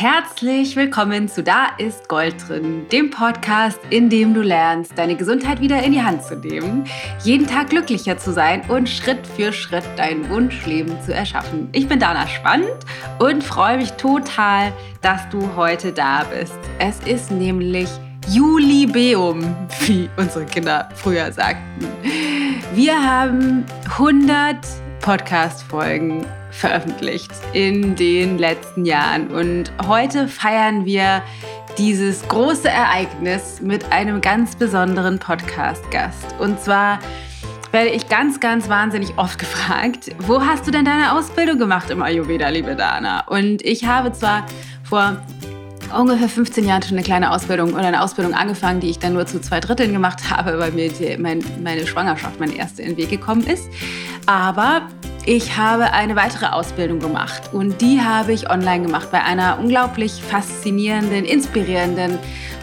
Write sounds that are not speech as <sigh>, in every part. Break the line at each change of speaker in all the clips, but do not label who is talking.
Herzlich willkommen zu Da ist Gold drin, dem Podcast, in dem du lernst, deine Gesundheit wieder in die Hand zu nehmen, jeden Tag glücklicher zu sein und Schritt für Schritt dein Wunschleben zu erschaffen. Ich bin Dana Spannend und freue mich total, dass du heute da bist. Es ist nämlich Julibeum, wie unsere Kinder früher sagten. Wir haben 100 Podcast-Folgen veröffentlicht in den letzten Jahren. Und heute feiern wir dieses große Ereignis mit einem ganz besonderen Podcast-Gast. Und zwar werde ich ganz, ganz wahnsinnig oft gefragt, wo hast du denn deine Ausbildung gemacht im Ayurveda, liebe Dana? Und ich habe zwar vor ungefähr 15 Jahren schon eine kleine Ausbildung oder eine Ausbildung angefangen, die ich dann nur zu zwei Dritteln gemacht <laughs> habe, weil mir die, mein, meine Schwangerschaft, meine erste, in den Weg gekommen ist. Aber ich habe eine weitere Ausbildung gemacht und die habe ich online gemacht bei einer unglaublich faszinierenden, inspirierenden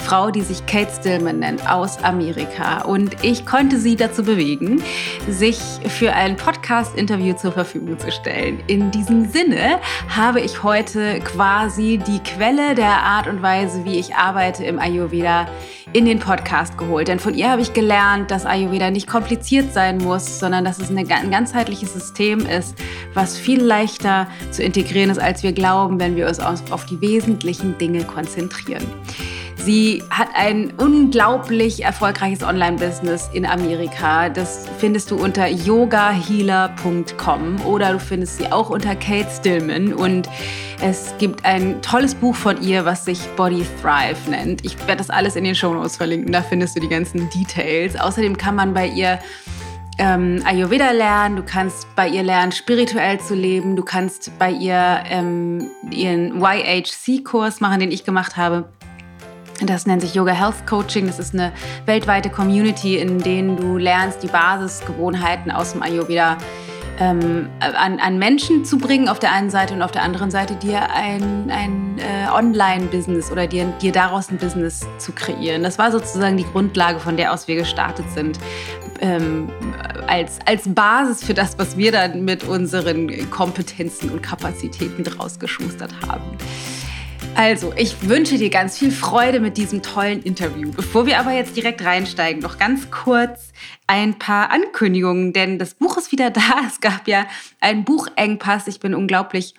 Frau, die sich Kate Stillman nennt, aus Amerika. Und ich konnte sie dazu bewegen, sich für ein Podcast-Interview zur Verfügung zu stellen. In diesem Sinne habe ich heute quasi die Quelle der Art und Weise, wie ich arbeite im Ayurveda, in den Podcast geholt. Denn von ihr habe ich gelernt, dass Ayurveda nicht kompliziert sein muss, sondern dass es ein ganzheitliches System ist, was viel leichter zu integrieren ist, als wir glauben, wenn wir uns auf die wesentlichen Dinge konzentrieren. Sie hat ein unglaublich erfolgreiches Online-Business in Amerika. Das findest du unter yogahealer.com oder du findest sie auch unter Kate Stillman. Und es gibt ein tolles Buch von ihr, was sich Body Thrive nennt. Ich werde das alles in den Show Notes verlinken. Da findest du die ganzen Details. Außerdem kann man bei ihr ähm, Ayurveda lernen, du kannst bei ihr lernen, spirituell zu leben, du kannst bei ihr ähm, ihren YHC-Kurs machen, den ich gemacht habe. Das nennt sich Yoga Health Coaching. Das ist eine weltweite Community, in denen du lernst, die Basisgewohnheiten aus dem Ayurveda ähm, an, an, Menschen zu bringen auf der einen Seite und auf der anderen Seite dir ein, ein äh, Online-Business oder dir, dir daraus ein Business zu kreieren. Das war sozusagen die Grundlage, von der aus wir gestartet sind, ähm, als, als Basis für das, was wir dann mit unseren Kompetenzen und Kapazitäten draus geschustert haben. Also, ich wünsche dir ganz viel Freude mit diesem tollen Interview. Bevor wir aber jetzt direkt reinsteigen, noch ganz kurz ein paar Ankündigungen, denn das Buch ist wieder <laughs> da. Es gab ja einen Buchengpass. Ich bin unglaublich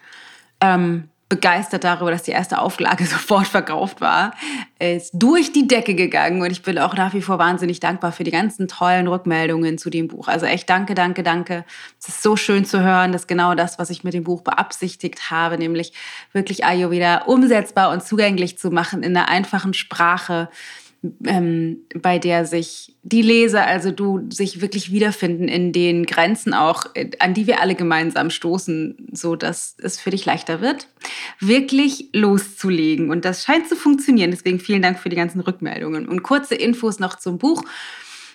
ähm, begeistert darüber, dass die erste Auflage <laughs> sofort verkauft war. Ist durch die Decke gegangen und ich bin auch nach wie vor wahnsinnig dankbar für die ganzen tollen Rückmeldungen zu dem Buch. Also echt danke, danke, danke. Es ist so schön zu hören, dass genau das, was ich mit dem Buch beabsichtigt habe, nämlich wirklich Ayurveda umsetzbar und zugänglich zu machen in einer einfachen Sprache, ähm, bei der sich die Leser, also du, sich wirklich wiederfinden in den Grenzen auch, äh, an die wir alle gemeinsam stoßen, so dass es für dich leichter wird, wirklich loszulegen. Und das scheint zu funktionieren. Deswegen vielen Dank für die ganzen Rückmeldungen. Und kurze Infos noch zum Buch.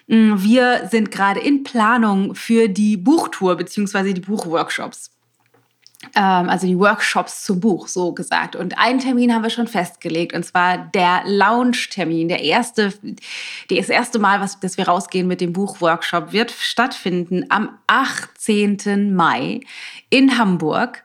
Mm, wir sind gerade in Planung für die Buchtour bzw. die Buchworkshops. Ähm, also die Workshops zum Buch, so gesagt. Und einen Termin haben wir schon festgelegt, und zwar der Launch-Termin. Der erste, das erste Mal, was, dass wir rausgehen mit dem Buchworkshop, wird stattfinden am 18. Mai in Hamburg.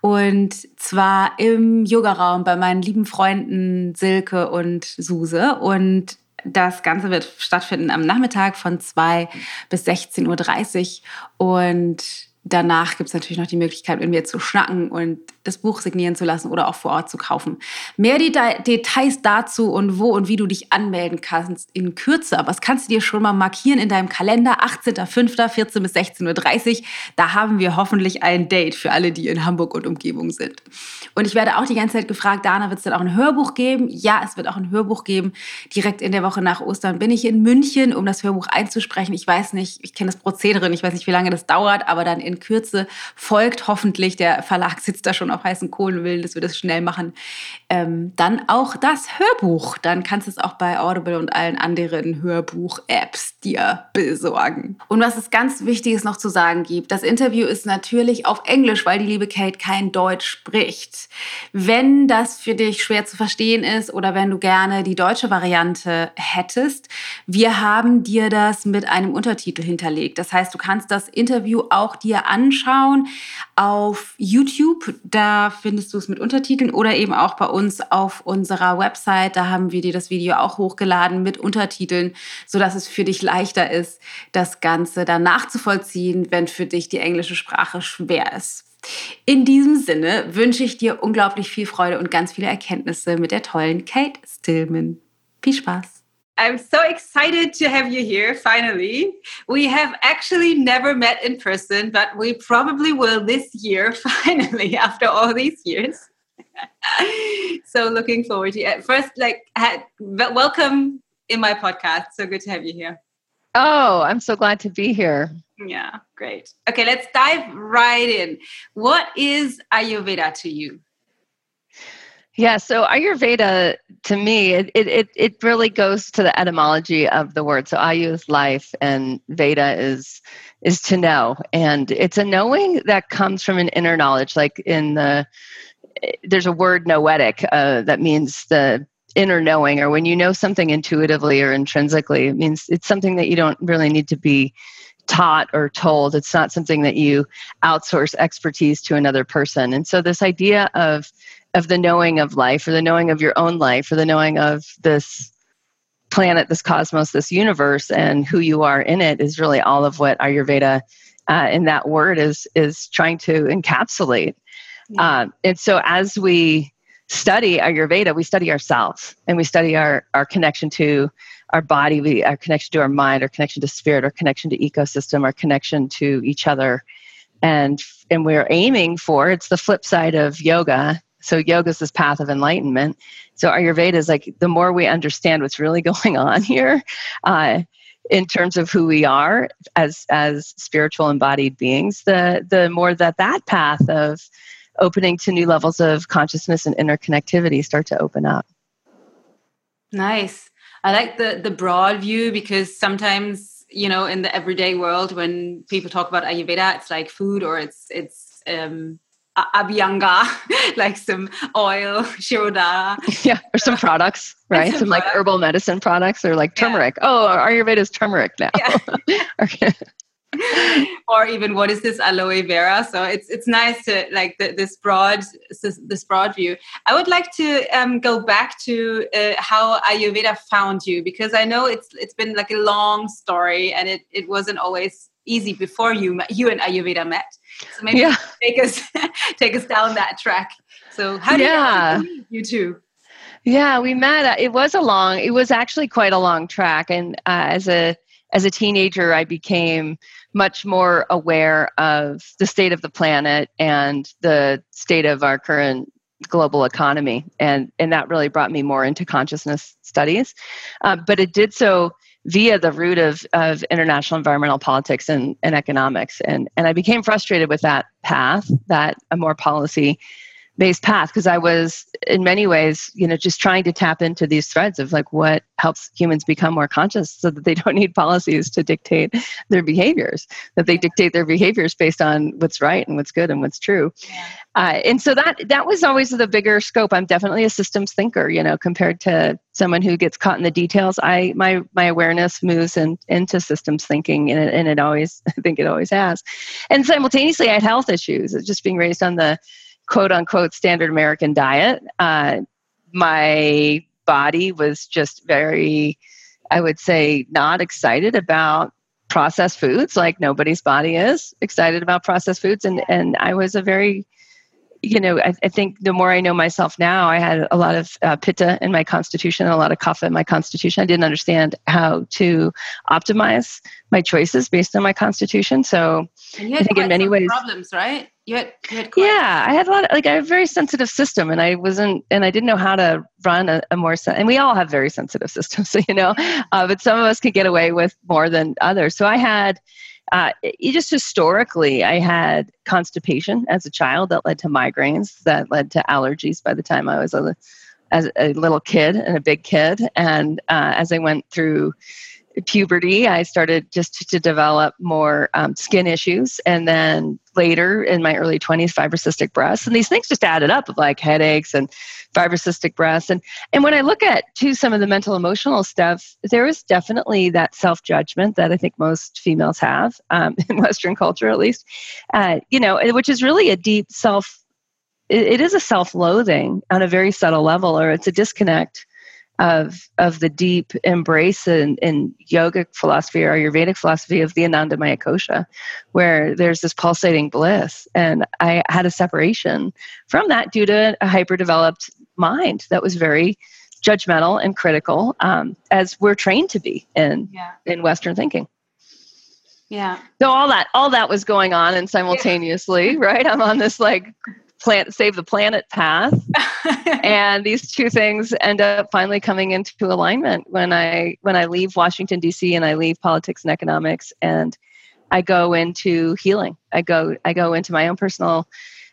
Und zwar im Yogaraum bei meinen lieben Freunden Silke und Suse. Und das Ganze wird stattfinden am Nachmittag von 2 bis 16.30 Uhr. Und danach gibt es natürlich noch die Möglichkeit, mit mir zu schnacken und das Buch signieren zu lassen oder auch vor Ort zu kaufen. Mehr Details dazu und wo und wie du dich anmelden kannst in Kürze. Aber das kannst du dir schon mal markieren in deinem Kalender. 18.05. bis 16.30 Uhr. Da haben wir hoffentlich ein Date für alle, die in Hamburg und Umgebung sind. Und ich werde auch die ganze Zeit gefragt, Dana, wird es dann auch ein Hörbuch geben? Ja, es wird auch ein Hörbuch geben. Direkt in der Woche nach Ostern bin ich in München, um das Hörbuch einzusprechen. Ich weiß nicht, ich kenne das Prozedere, ich weiß nicht, wie lange das dauert, aber dann in Kürze folgt hoffentlich, der Verlag sitzt da schon auf heißen Kohlen, will, dass wir das schnell machen, ähm, dann auch das Hörbuch. Dann kannst du es auch bei Audible und allen anderen Hörbuch-Apps dir besorgen. Und was es ganz Wichtiges noch zu sagen gibt, das Interview ist natürlich auf Englisch, weil die liebe Kate kein Deutsch spricht. Wenn das für dich schwer zu verstehen ist oder wenn du gerne die deutsche Variante hättest, wir haben dir das mit einem Untertitel hinterlegt. Das heißt, du kannst das Interview auch dir anschauen auf YouTube. Da findest du es mit Untertiteln oder eben auch bei uns auf unserer Website. Da haben wir dir das Video auch hochgeladen mit Untertiteln, sodass es für dich leichter ist, das Ganze dann nachzuvollziehen, wenn für dich die englische Sprache schwer ist. In diesem Sinne wünsche ich dir unglaublich viel Freude und ganz viele Erkenntnisse mit der tollen Kate Stillman. Viel Spaß!
I'm so excited to have you here finally. We have actually never met in person, but we probably will this year <laughs> finally after all these years. <laughs> so looking forward to it. First, like, welcome in my podcast. So good to have you here.
Oh, I'm so glad to be here.
Yeah, great. Okay, let's dive right in. What is Ayurveda to you?
Yeah, so Ayurveda to me, it, it, it really goes to the etymology of the word. So Ayu is life and Veda is is to know. And it's a knowing that comes from an inner knowledge. Like in the there's a word noetic uh, that means the inner knowing, or when you know something intuitively or intrinsically, it means it's something that you don't really need to be taught or told. It's not something that you outsource expertise to another person. And so this idea of of the knowing of life or the knowing of your own life or the knowing of this planet, this cosmos, this universe, and who you are in it is really all of what Ayurveda uh, in that word is is trying to encapsulate. Yeah. Um, and so as we study Ayurveda, we study ourselves and we study our our connection to our body, we, our connection to our mind, our connection to spirit, our connection to ecosystem, our connection to each other, and and we're aiming for it's the flip side of yoga so yoga is this path of enlightenment. So Ayurveda is like the more we understand what's really <laughs> going on here, uh, in terms of who we are as as spiritual embodied beings, the the more that that path of opening to new levels of consciousness and interconnectivity start to open up.
Nice. I like the the broad view because sometimes you know in the everyday world when people talk about Ayurveda, it's like food or it's it's um, Abhyanga, <laughs> like some oil, <laughs> shirodhara.
Yeah, or some products, right? Some, some like herbal medicine products or like turmeric. Yeah. Oh, Ayurveda is turmeric now. Yeah. <laughs>
okay. Or even what is this aloe vera? So it's it's nice to like the, this broad this broad view. I would like to um, go back to uh, how ayurveda found you because i know it's it's been like a long story and it, it wasn't always easy before you you and ayurveda met. So maybe yeah. take us <laughs> take us down that track. So how did yeah. you, you two?
Yeah we met. Uh, it was a long it was actually quite a long track and uh, as a as a teenager, I became much more aware of the state of the planet and the state of our current global economy. And, and that really brought me more into consciousness studies. Uh, but it did so via the route of, of international environmental politics and, and economics. And, and I became frustrated with that path, that a more policy based path because I was in many ways, you know, just trying to tap into these threads of like what helps humans become more conscious so that they <laughs> don't need policies to dictate their behaviors, that they dictate their behaviors based on what's right and what's good and what's true. Uh, and so that that was always the bigger scope. I'm definitely a systems thinker, you know, compared to someone who gets caught in the details. I my my awareness moves in, into systems thinking, and it, and it always <laughs> I think it always has. And simultaneously, I had health issues, just being raised on the quote unquote standard American diet. Uh, my body was just very, I would say, not excited about processed foods like nobody's body is excited about processed foods. And, and I was a very you know, I, I, think the more I know myself now, I had a lot of uh, pitta in my constitution, a lot of kapha in my constitution. I didn't understand how to optimize my choices based on my constitution. So
I think in many ways, problems, right? You had, you had
yeah, I had a lot of like I have a very sensitive system, and I wasn't, and I didn't know how to run a, a more. Sen- and we all have very sensitive <laughs> systems, so you know, uh, but some of us could get away with more than others. So I had uh, just historically, I had constipation as a child that led to migraines, that led to allergies by the time I was a, as a little kid and a big kid. And uh, as I went through puberty, I started just to, develop more um, skin issues. And then later in my early 20s, fibrocystic breasts. And these things just added up of like headaches and fibrocystic breasts. And, and when I look at to some of the mental emotional stuff, there is definitely that self judgment that I think most females have um, <laughs> in Western culture, at least, uh, you know, which is really a deep self it, it is a self-loathing on a very subtle level, or it's a disconnect of of the deep embrace in, in yogic philosophy or Ayurvedic philosophy of the Anandamaya Kosha, where there's this pulsating bliss. And I had a separation from that due to a hyper-developed mind that was very judgmental and critical, um, as we're trained to be in yeah. in Western thinking.
Yeah.
So all that all that was going on and simultaneously, yeah. <laughs> right? I'm on this like plant save the planet path. <laughs> And these two things end up finally coming into alignment when i when i leave washington d.c and i leave politics and economics and i go into healing. I go i go into my own personal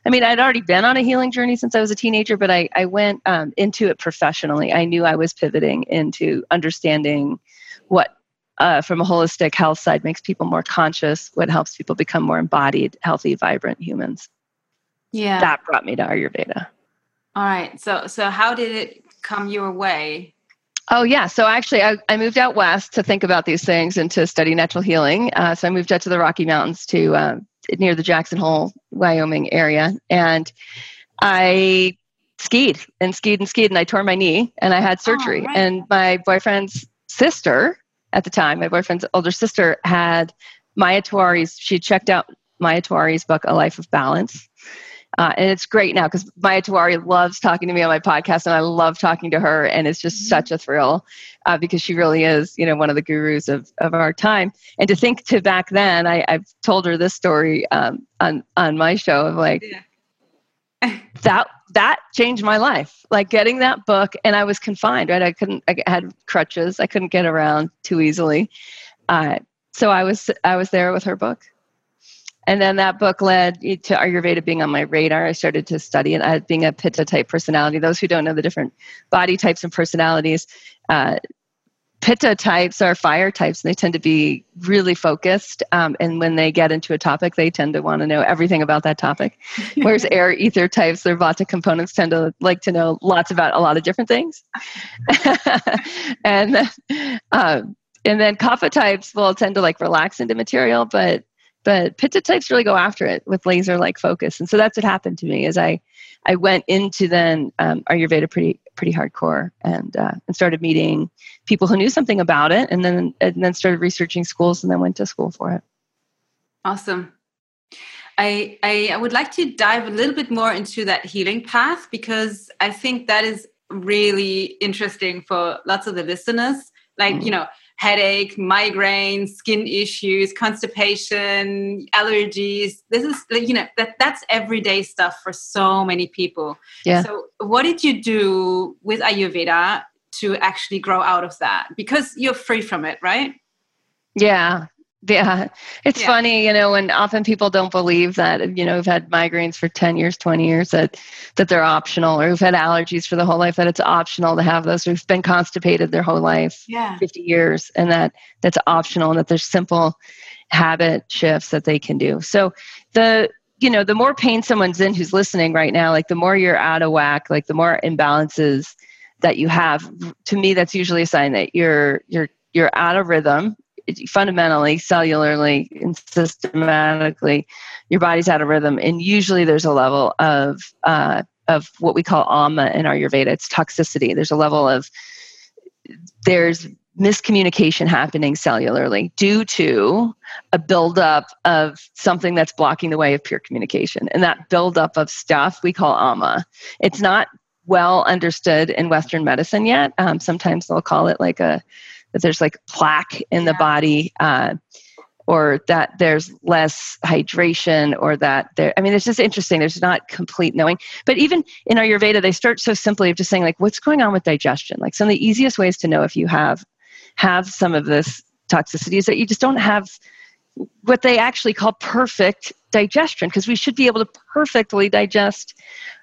i mean i'd already been on a healing journey since i was a teenager but i, I went um, into it professionally. I knew i was pivoting into understanding what uh, from a holistic health side makes people more conscious what helps people become more embodied healthy vibrant humans
yeah
that brought me to ayurveda
all right so so how did it come your way
Oh, yeah. So actually, I, I moved out west to think about these things and to study natural healing. Uh, so I moved out to the Rocky Mountains to uh, near the Jackson Hole, Wyoming area. And I skied and skied and skied, and I tore my knee and I had surgery. Oh, right. And my boyfriend's sister at the time, my boyfriend's older sister, had Maya Tiwari's, she checked out Maya Tiwari's book, A Life of Balance. Uh, and it's great now because Maya Tiwari loves talking to me on my podcast, and I love talking to her, and it's just mm-hmm. such a thrill uh, because she really is, you know, one of the gurus of, of our time. And to think to back then, I, have told her this story um, on on my show of like yeah. <laughs> that that changed my life. Like getting that book, and I was confined, right? I couldn't, I had crutches, I couldn't get around too easily. Uh, so I was I was there with her book and then that book led to Ayurveda being on my radar. I started to study it as being a Pitta type personality. Those who don't know the different body types and personalities, uh, Pitta types are fire types, and they tend to be really focused. Um, and when they get into a topic, they tend to want to know everything about that topic. <laughs> Whereas air ether types, their Vata components tend to like to know lots about a lot of different things. <laughs> and um, and then kapha types will tend to like relax into material, but but pitta types really go after it with laser like focus. And so that's what happened to me is i i went into then um, ayurveda pretty pretty hardcore and uh, and started meeting people who knew something about it and then and then started researching schools and then went to school for it.
Awesome. I, I i would like to dive a little bit more into that healing path because i think that is really interesting for lots of the listeners. Like mm. you know headache, migraine, skin issues, constipation, allergies. This is you know that that's everyday stuff for so many people.
Yeah.
So what did you do with Ayurveda to actually grow out of that? Because you're free from it, right?
Yeah. Yeah, it's yeah. funny, you know, and often people don't believe that, you know, who've had migraines for 10 years, 20 years, that, that they're optional, or who've had allergies for the whole life, that it's optional to have those, who've been constipated their whole life,
yeah.
50 years, and that that's optional, and that there's simple habit shifts that they can do. So the, you know, the more pain someone's in who's listening right now, like the more you're out of whack, like the more imbalances that you have, to me, that's usually a sign that you're, you're, you're out of rhythm fundamentally, cellularly, and systematically, your body's out of rhythm. And usually there's a level of, uh, of what we call ama in Ayurveda. It's toxicity. There's a level of, there's miscommunication happening cellularly due to a buildup of something that's blocking the way of pure communication. And that buildup of stuff we call ama. It's not well understood in Western medicine yet. Um, sometimes they'll call it like a that there's like plaque in the body uh, or that there's less hydration or that there i mean it's just interesting. There's not complete knowing. But even in ayurveda they start so simply of just saying like what's going on with digestion? Like some of the easiest ways to know if you have have some of this toxicity is that you just don't have what they actually call perfect digestion because we should be able to perfectly digest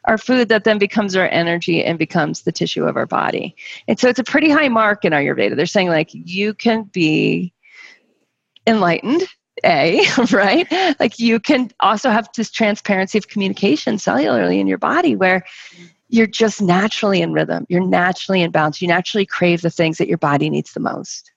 our food that then becomes our energy and becomes the tissue of our body. And so it's a pretty high mark in Ayurveda. They're saying like you can be enlightened a <laughs> right like you can also have this transparency of communication cellularly in your body where you're just naturally in rhythm you're naturally in balance you naturally crave the things that your body needs the most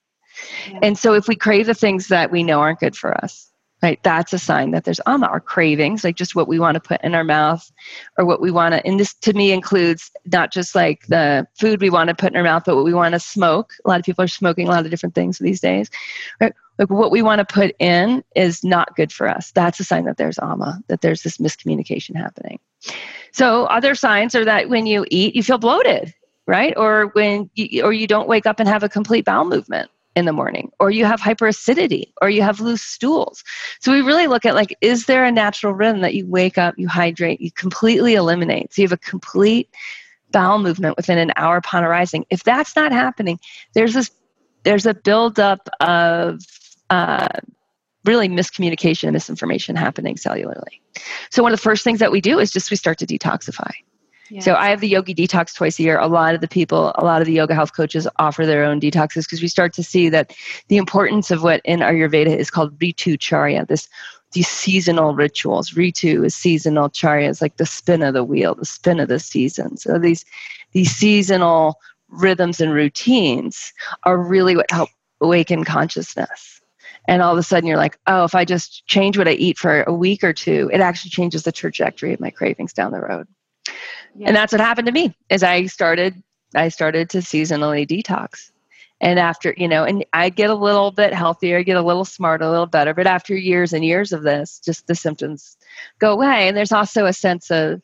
yeah. and so if we crave the things that we know aren't good for us right? That's a sign that there's ama, our cravings, like just what we want to put in our mouth or what we want to, and this to me includes not just like the food we want to put in our mouth, but what we want to smoke. A lot of people are smoking a lot of different things these days, right? Like what we want to put in is not good for us. That's a sign that there's ama, that there's this miscommunication happening. So other signs are that when you eat, you feel bloated, right? Or when you, or you don't wake up and have a complete bowel movement in the morning or you have hyperacidity or you have loose stools. So we really look at like is there a natural rhythm that you wake up you hydrate you completely eliminate? So you have a complete bowel movement within an hour upon arising. If that's not happening there's this there's a buildup of uh, really miscommunication and misinformation happening cellularly. So one of the first things that we do is just we start to detoxify so I have the yogi detox twice a year. A lot of the people, a lot of the yoga health coaches offer their own detoxes because we start to see that the importance of what in Ayurveda is called ritu charya, this these seasonal rituals. Ritu is seasonal charya, is like the spin of the wheel, the spin of the season. So these these seasonal rhythms and routines are really what help awaken consciousness. And all of a sudden you're like, oh, if I just change what I eat for a week or two, it actually changes the trajectory of my cravings down the road yeah. and that's what happened to me is i started i started to seasonally detox and after you know and i get a little bit healthier get a little smarter a little better but after years and years of this just the symptoms go away and there's also a sense of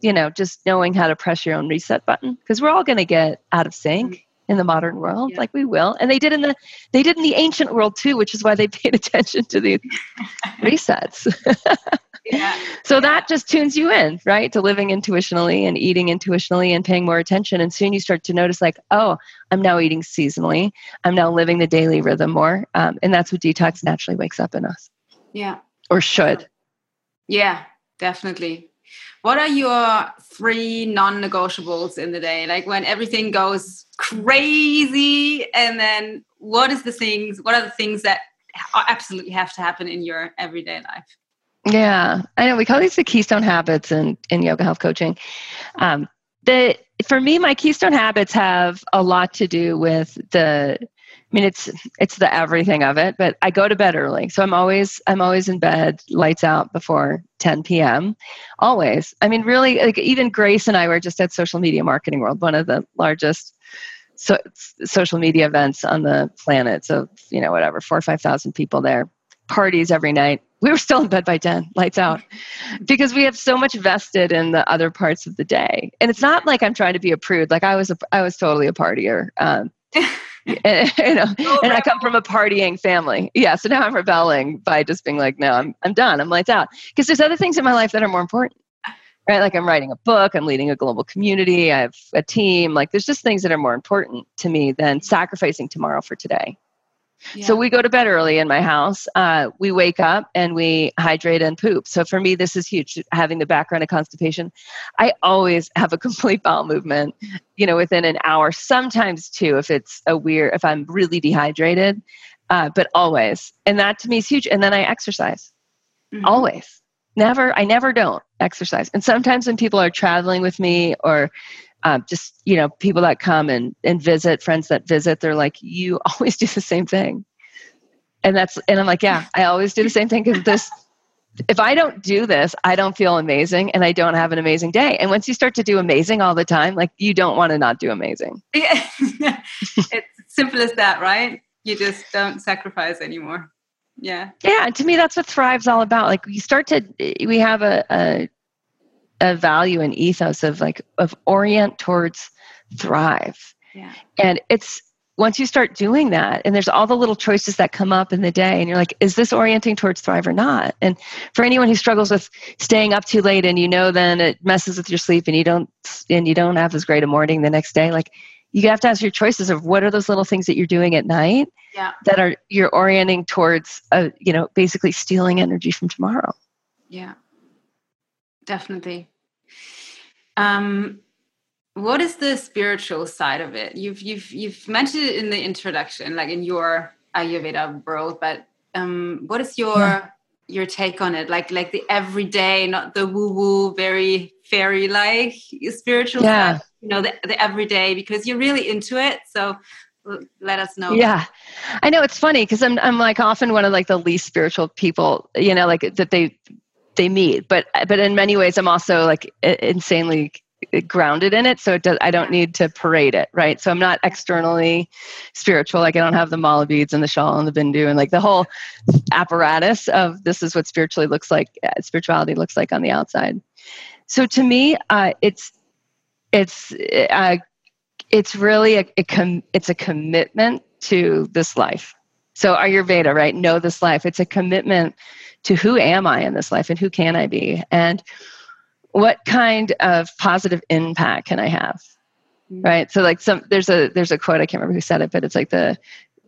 you know just knowing how to press your own reset button because we're all going to get out of sync mm-hmm. in the modern world yeah. like we will and they did in the they did in the ancient world too which is why they <laughs> paid attention to the <laughs> resets <laughs>
yeah.
So that just tunes you in, right, to living intuitionally and eating intuitionally and paying more attention. And soon you start to notice, like, oh, I'm now eating seasonally. I'm now living the daily rhythm more. Um, and that's what detox naturally wakes up in us.
Yeah.
Or should.
Yeah, definitely. What are your three non negotiables in the day? Like when everything goes crazy, and then what is the things, what are the things that absolutely have to happen in your everyday life?
Yeah, I know. We call these the keystone habits in, in yoga health coaching. Um, the for me, my keystone habits have a lot to do with the. I mean, it's it's the everything of it. But I go to bed early, so I'm always I'm always in bed, lights out before 10 p.m. Always. I mean, really, like even Grace and I were just at Social Media Marketing World, one of the largest so, social media events on the planet. So you know, whatever, four or five thousand people there, parties every night we were still in bed by 10 lights out <laughs> because we have so much vested in the other parts of the day and it's not like i'm trying to be a prude like i was a, i was totally a partier um, <laughs> and, <laughs> you know, and I come from a partying family. Yeah, so now I'm rebelling by just being like, no, I'm I'm done. I'm lights out because there's other things in my life that are more important. Right? Like I'm writing a book, I'm leading a global community, I have a team. Like there's just things that are more important to me than sacrificing tomorrow for today. So we go to bed early in my house. Uh, we wake up and we hydrate and poop. So for me, this is huge. Having the background of constipation, I always have a <laughs> complete bowel movement. You know, within an hour. Sometimes two, if it's a weird, if I'm really dehydrated, uh, but always. And that to me is huge. And then I exercise. Mm-hmm. Always. Never. I never don't exercise. And sometimes when people are traveling with me or um, just you know people that come and and visit friends that visit they're like you <laughs> always do the same thing. And that's and i'm like yeah i always do the same thing because this if i don't do this i don't feel amazing and i don't have an amazing day. And once you start to do amazing all the time like you don't want to not do amazing.
Yeah. <laughs> it's simple as that right? You just don't sacrifice anymore. Yeah.
Yeah and to me that's what thrive's all about. Like we start to we have a, a a value and ethos of like of orient towards thrive
yeah.
and it's once you start doing that and there's all the little choices that come up in the day and you're like is this orienting towards thrive or not and for anyone who struggles with staying up too late and you know then it messes with your sleep and you don't and you don't have as great a morning the next day like you have to ask your choices of what are those little things that you're doing at night
yeah.
that are you're orienting towards a, you know basically stealing energy from tomorrow
yeah definitely. Um, what is the spiritual side of it? You've you've you've mentioned it in the introduction, like in your Ayurveda world, but um, what is your yeah. your take on it? Like like the everyday, not the woo woo, very fairy like spiritual
yeah.
side. You know, the, the everyday because you're really into it. So let us know.
Yeah, I know it's funny because I'm I'm like often one of like the least spiritual people, you know, like that they they meet. But but in many ways, I'm also like insanely grounded in it so it does, i don't need to parade it right? So i'm not externally spiritual like i don't have the mala beads and the shawl and the bindu and like the whole apparatus of this is what spiritually looks like uh, spirituality looks like on the outside. So to me uh, it's it's uh, it's really a, a com- it's a commitment to this life. So ayurveda right? Know this life. It's a commitment to who am i in this life and who can i be? And what kind of positive impact can i have? Mm-hmm. right? So like some there's a there's a quote i can't remember who said it but it's like the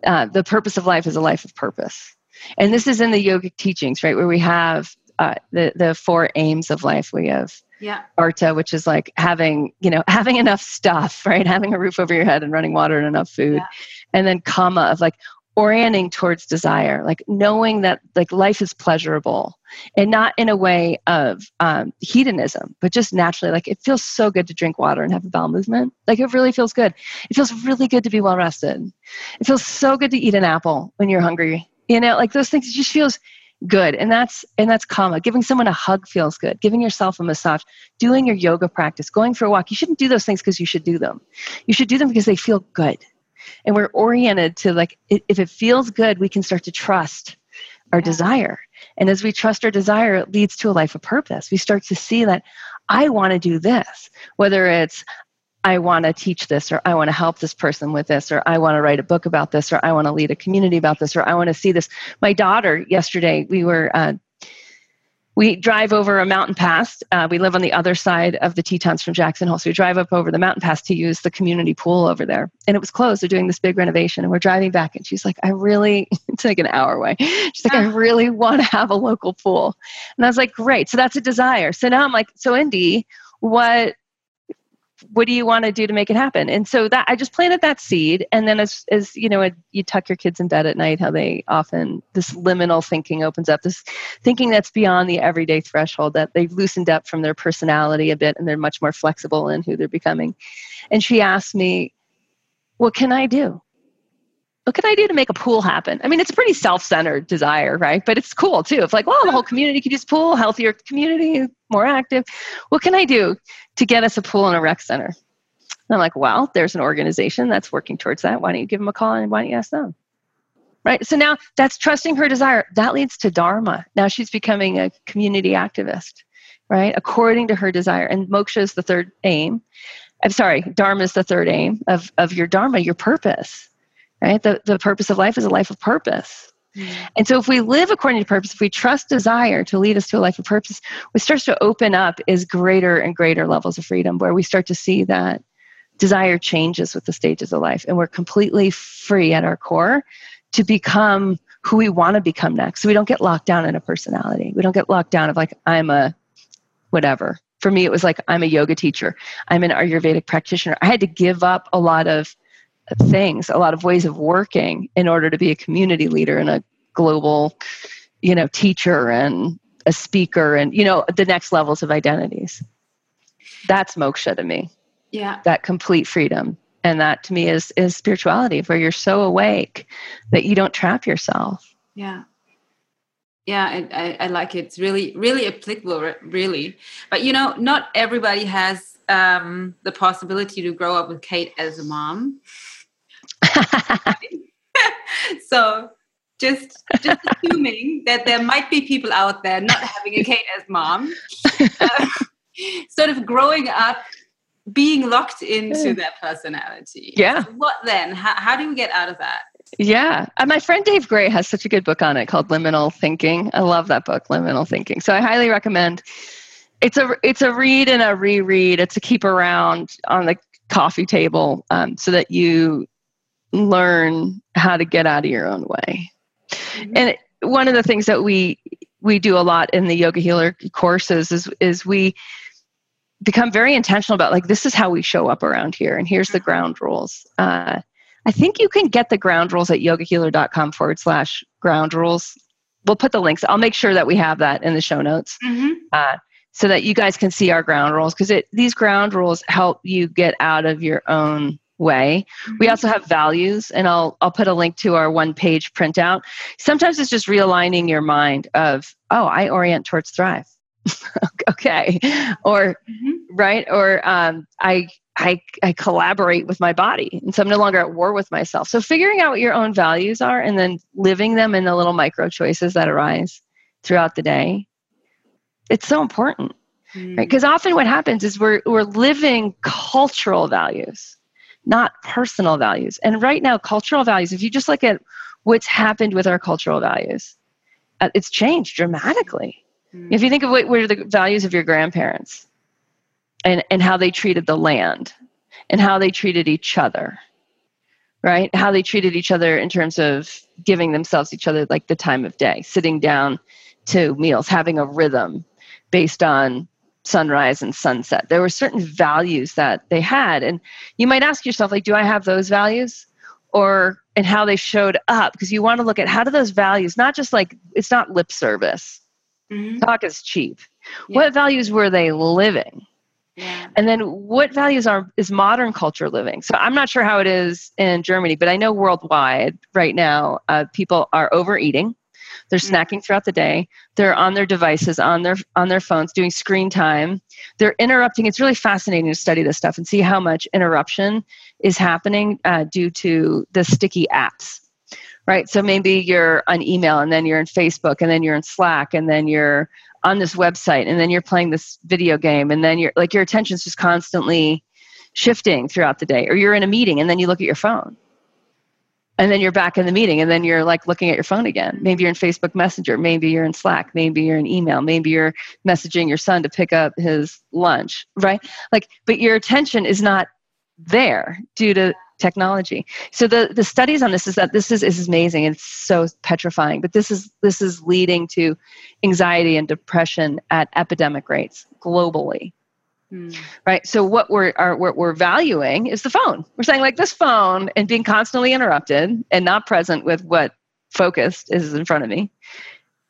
uh, the purpose of life is a life of purpose. And this is in the yogic teachings right where we have uh, the the four aims of life. We have
yeah.
artha which is like having you know <laughs> having enough stuff right having a roof over your head and running water and enough food. Yeah. and then kama of like orienting towards desire like knowing that like life is pleasurable and not in a way of um, hedonism but just naturally like it feels so good to drink water and have a bowel movement. Like it really feels good. It feels really good to be well rested. It feels so good to eat an apple when you're hungry. You know like those things it just feels good. And that's and that's kama giving someone a hug feels good. Giving yourself a massage. Doing your yoga practice. Going for a walk. You shouldn't do those things because you should do them. You should do them because they feel good and we're oriented to like if it feels good we can start to trust our yeah. desire and as we trust our desire it leads to a life of purpose we start to see that i want to do this whether it's I want to teach this, or I want to help this person with this, or I want to write a book about this, or I want to lead a community about this, or I want to see this. My daughter, yesterday, we were uh, we drive over a mountain pass. Uh, we live on the other side of the Tetons from Jackson Hole. So we drive up over the mountain pass to use the community pool over there. And it was closed. They're doing this big renovation. And we're driving back. And she's like, I really, <laughs> it's like an hour away. She's like, I really want to have a local pool. And I was like, great. So that's a desire. So now I'm like, so Indy, what what do you want to do to make it happen? And so that i just planted that seed. And then as as you know you tuck your kids in bed at night how they often this liminal thinking opens up this thinking that's beyond the everyday threshold that they've loosened up from their personality a bit and they're much more flexible in who they're becoming. And she asked me what can i do what can I do to make a pool happen? I mean, it's a pretty self-centered desire, right? But it's cool too. It's like, well, the whole community could use pool, healthier community, more active. What can I do to get us a pool and a rec center? And I'm like, well, there's an organization that's working towards that. Why don't you give them a call and why don't you ask them? Right. So now that's trusting her desire. That leads to Dharma. Now she's becoming a community activist, right? According to her desire. And moksha is the third aim. I'm sorry, Dharma is the third aim of, of your Dharma, your purpose right? The, the purpose of life is a life of purpose. Mm. And so, if we live according to purpose, if we trust desire to lead us to a life of purpose, we start to open up is greater and greater levels of freedom, where we start to see that desire changes with the stages of life, and we're completely free at our core to become who we want to become next. So we don't get locked down in a personality. We don't get locked down of like I'm a whatever. For me, it was like I'm a yoga teacher. I'm an Ayurvedic practitioner. I had to give up a lot of things, a lot of ways of working in order to be a community leader and a global, you know, teacher and a speaker and, you know, the next levels of identities. That's moksha to me.
Yeah.
That complete freedom. And that to me is is spirituality where you're so awake that you don't trap yourself.
Yeah. Yeah, I, I, I like it. It's really, really applicable, really. But you know, not everybody has um, the possibility to grow up with Kate as a mom. <laughs> so just just assuming that there might be people out there not having a Kate as mom, uh, <laughs> sort of growing up being locked into that personality.
Yeah.
So what then? How, how do we get out of that?
Yeah. Uh, my friend Dave Gray has such a good book on it called Liminal Thinking. I love that book, Liminal Thinking. So I highly recommend it's a it's a read and a reread. It's a keep around on the coffee table um, so that you learn how to get out of your own way. Mm-hmm. And one of the things that we we do a lot in the yoga healer courses is is we become very intentional about like this is how we show up around here and here's the ground rules uh, i think you can get the ground rules at yogahealer.com forward slash ground rules we'll put the links i'll make sure that we have that in the show notes mm-hmm. uh, so that you guys can see our ground rules because it these ground rules help you get out of your own way. Mm-hmm. We also have values, and I'll I'll put a link to our one page printout. Sometimes it's just realigning your mind of, oh, I orient towards thrive. <laughs> okay, or mm-hmm. right, or um, I I, I collaborate with my body and so i'm no longer at war with myself so figuring out what your own values are and then living them in the little micro choices that arise throughout the day it's so important mm. right because often what happens is we're we're living cultural values not personal values. And right now cultural values if you just look at what's happened with our cultural values uh, it's changed dramatically. Mm. if you think of what were the values of your grandparents and, and how they treated the land and how they treated each other right? How they treated each other in terms of giving themselves each other like the time of day sitting down to meals having a rhythm based on sunrise and sunset there were certain values that they had and you might ask yourself like do i have those values or and how they showed up because you want to look at how do those values not just like it's not lip service mm-hmm. talk is cheap yeah. what values were they living and then what values are is modern culture living? So I'm not sure how it is in Germany, but I know worldwide right now uh, people are overeating. They're snacking throughout the day. They're on their devices, on their on their phones, doing screen time. They're interrupting. It's really fascinating to study this stuff and see how much interruption is happening uh, due to the sticky apps right? So maybe you're on email and then you're in Facebook and then you're in Slack and then you're on this website and then you're playing this video game and then you're like your attention's just constantly shifting throughout the day or you're in a meeting and then you look at your phone and then you're back in the meeting and then you're like looking at your phone again maybe you're in facebook messenger maybe you're in slack maybe you're in email maybe you're messaging your son to pick up his lunch right like but your attention is not there due to technology. So the, the studies on this is that this is, is amazing. It's so petrifying, but this is this is leading to anxiety and depression at epidemic rates globally. Hmm. Right. So what we're are, what we're valuing is the phone. We're saying like this phone and being constantly interrupted and not present with what focused is in front of me.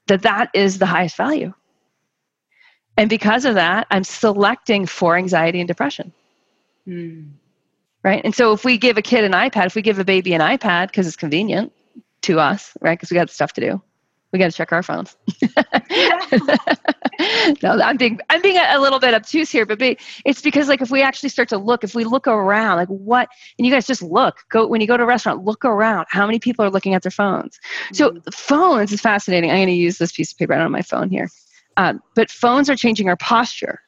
That that is the highest value. And because of that, I'm selecting for anxiety and depression. Hmm right? And so if we give a kid an iPad, if we give a baby an iPad because it's convenient to us, right? Because we got stuff to do, we got to check our phones. <laughs> no, I'm being I'm being a, little bit obtuse here, but be, it's because like if we actually start to look, if we look around, like what, and you guys just look, go when you go to a restaurant, look around. How many people are looking at their phones? Mm-hmm. So phones is fascinating. I'm going to use this piece of paper. I don't have my phone here, um, but phones are changing our posture.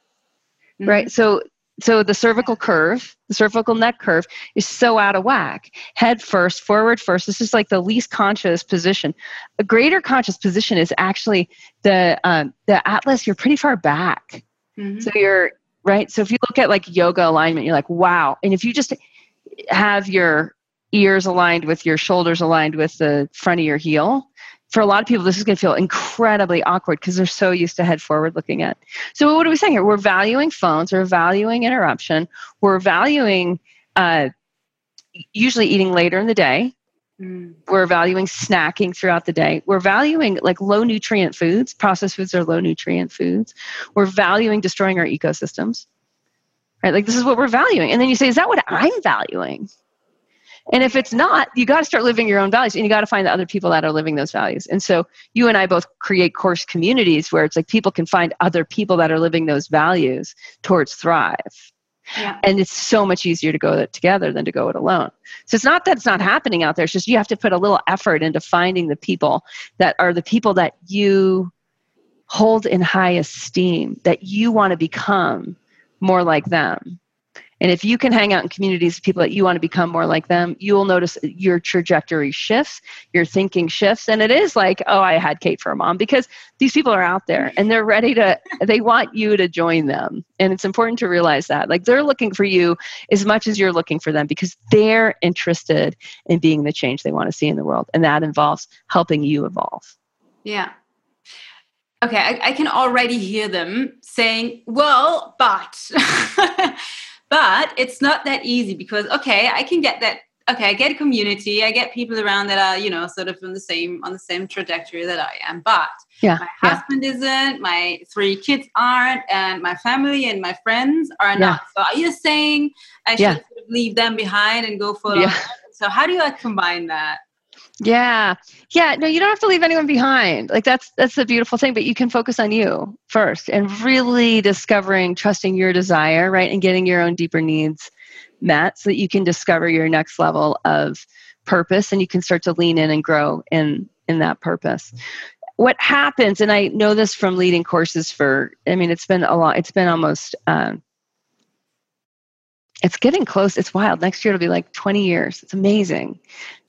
Mm-hmm. Right. So so the cervical curve, the cervical neck curve is so out of whack. Head first, forward first. This is like the least conscious position. A greater conscious position is actually the um, the atlas. You're pretty far back, mm-hmm. so you're right. So if you look at like yoga alignment, you're like, wow. And if you just have your ears aligned with your shoulders aligned with the front of your heel, for a lot of people, this is going to feel incredibly awkward because they're so used to head forward looking at. So, what are we saying here? We're valuing phones, we're valuing interruption, we're valuing uh, usually eating later in the day. Mm. We're valuing snacking throughout the day. We're valuing like low nutrient foods. Processed foods are low nutrient foods. We're valuing destroying our ecosystems. Right? Like this is what we're valuing. And then you say, is that what I'm valuing? And if it's not, you got to start living your own values and you got to find the other people that are living those values. And so you and I both create course communities where it's like people can find other people that are living those values towards thrive. Yeah. And it's so much easier to go together than to go it alone. So it's not that it's not happening out there. It's just you have to put a little effort into finding the people that are the people that you hold in high esteem, that you want to become more like them. And if you can hang out in communities of people that you want to become more like them, you will notice your trajectory shifts, your thinking shifts. And it is like, oh, I had Kate for a mom because these people are out there and they're ready to, they want you to join them. And it's important to realize that. Like they're looking for you as much as you're looking for them because they're interested in being the change they want to see in the world. And that involves helping you evolve.
Yeah. Okay, I, I can already hear them saying, well, but. <laughs> But it's not that easy because okay, I can get that okay, I get a community, I get people around that are, you know, sort of on the same on the same trajectory that I am. But yeah, my husband yeah. isn't, my three kids aren't, and my family and my friends are yeah. not. So are you saying I should sort of leave them behind and go for yeah. so how do you like combine that
yeah. Yeah no you don't have to leave anyone behind. Like that's that's the beautiful thing but you can focus on you first and really discovering trusting your desire right and getting your own deeper needs met so that you can discover your next level of purpose and you can start to lean in and grow in in that purpose. What happens and i know this from leading courses for i mean it's been a lot it's been almost um, it's getting close it's wild. Next year it'll be like 20 years. It's amazing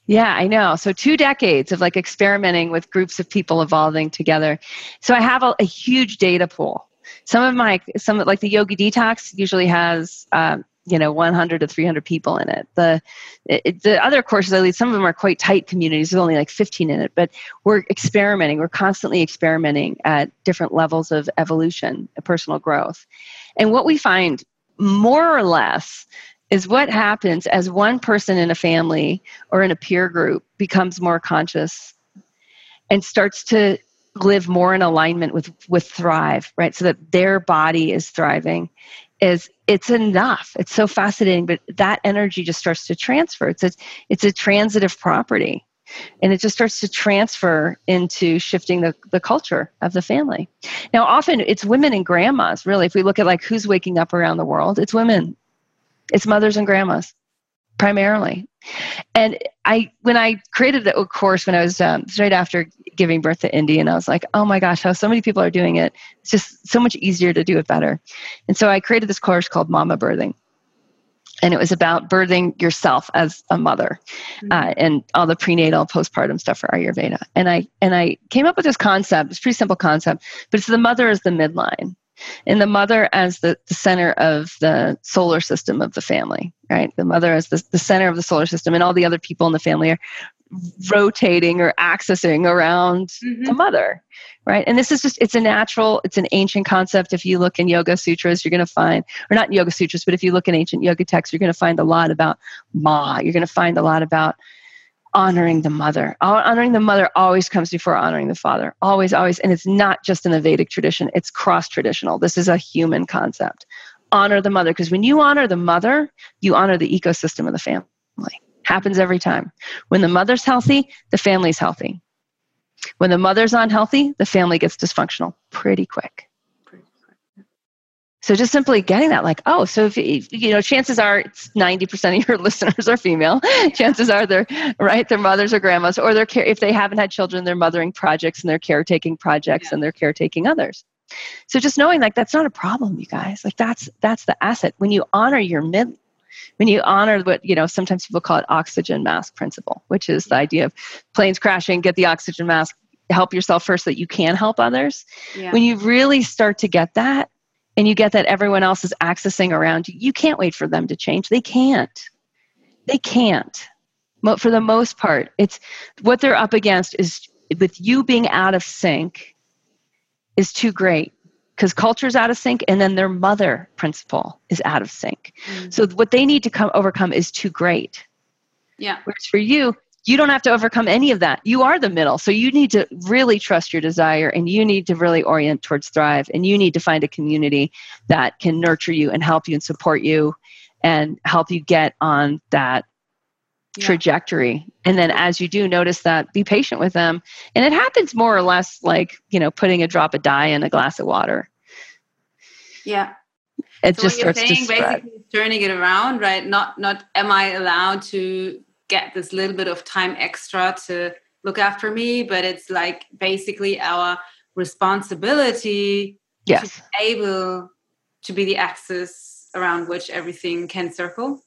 yeah i know. So two decades of like experimenting with groups of people evolving together. So i have a, a huge data pool. Some of my some like the yogi detox usually has um, you know 100 to 300 people in it. The it, the other courses at least some of them are quite tight communities. There's only like 15 in it but we're experimenting. We're constantly experimenting at different levels of evolution personal growth. And what we find more or less is what happens as one person in a family or in a peer group becomes more conscious and starts to live more in alignment with with thrive right so that their body is thriving is it's enough. It's so fascinating, but that energy just starts to transfer. It's a, it's a transitive property. And it just starts to transfer into shifting the, the culture of the family. Now, often it's women and grandmas, really. If we look at like who's waking up around the world, it's women, it's mothers and grandmas primarily. And I, when I created the course, when I was um, straight after giving birth to Indy, and I was like, oh my gosh, how so many people are doing it. It's just so much easier to do it better. And so I created this course called Mama Birthing. And it was about birthing yourself as a mother, mm-hmm. uh, and all the prenatal, postpartum stuff for Ayurveda. And I and I came up with this concept. It's a pretty simple concept, but it's the mother as the midline and the mother as the, the center of the solar system of the family, right? The mother as the, the center of the solar system, and all the other people in the family are rotating or accessing around mm-hmm. the mother right and this is just it's a natural it's an ancient concept if you look in yoga sutras you're going to find or not yoga sutras but if you look in ancient yoga texts you're going to find a lot about ma you're going to find a lot about honoring the mother. Honoring the mother always comes before honoring the father. Always, always. And it's not just in the Vedic tradition, it's cross traditional. This is a human concept. Honor the mother, because when you honor the mother, you honor the ecosystem of the family. Happens every time. When the mother's healthy, the family's healthy. When the mother's unhealthy, the family gets dysfunctional pretty quick. So just simply getting that, like, oh, so if you know, chances are it's ninety percent of your <laughs> listeners are female. <laughs> chances are they're right, their mothers or grandmas, or they're care if they haven't had children, they're mothering projects and they're caretaking projects yeah. and they're caretaking others. So just knowing like that's not a problem, you guys. Like that's that's the asset when you honor your mid, when you honor what you know. Sometimes people call it oxygen mask principle, which is the idea of planes crashing, get the oxygen mask, help yourself first so that you can help others. Yeah. When you really start to get that and you get that everyone else is accessing around you, you can't wait for them to change. They can't. They can't. But for the most part, it's what they're up against is with you being out of sync is too great because culture's out of sync and then their mother principle is out of sync. Mm-hmm. So what they need to come overcome is too great.
Yeah.
Whereas for you, you don't have to overcome any of that. You are the middle. So you need to really trust your desire and you need to really orient towards thrive and you need to find a community that can nurture you and help you and support you and help you get on that yeah. trajectory. And then as you do notice that, be patient with them. And it happens more or less like, you know, putting a drop of dye in a glass of water.
Yeah.
It so just starts saying, to spread.
basically turning it around, right? Not not am I allowed to get this little bit of time extra to look after me, but it's like basically our responsibility
yes.
to be able to be the axis around which everything can circle.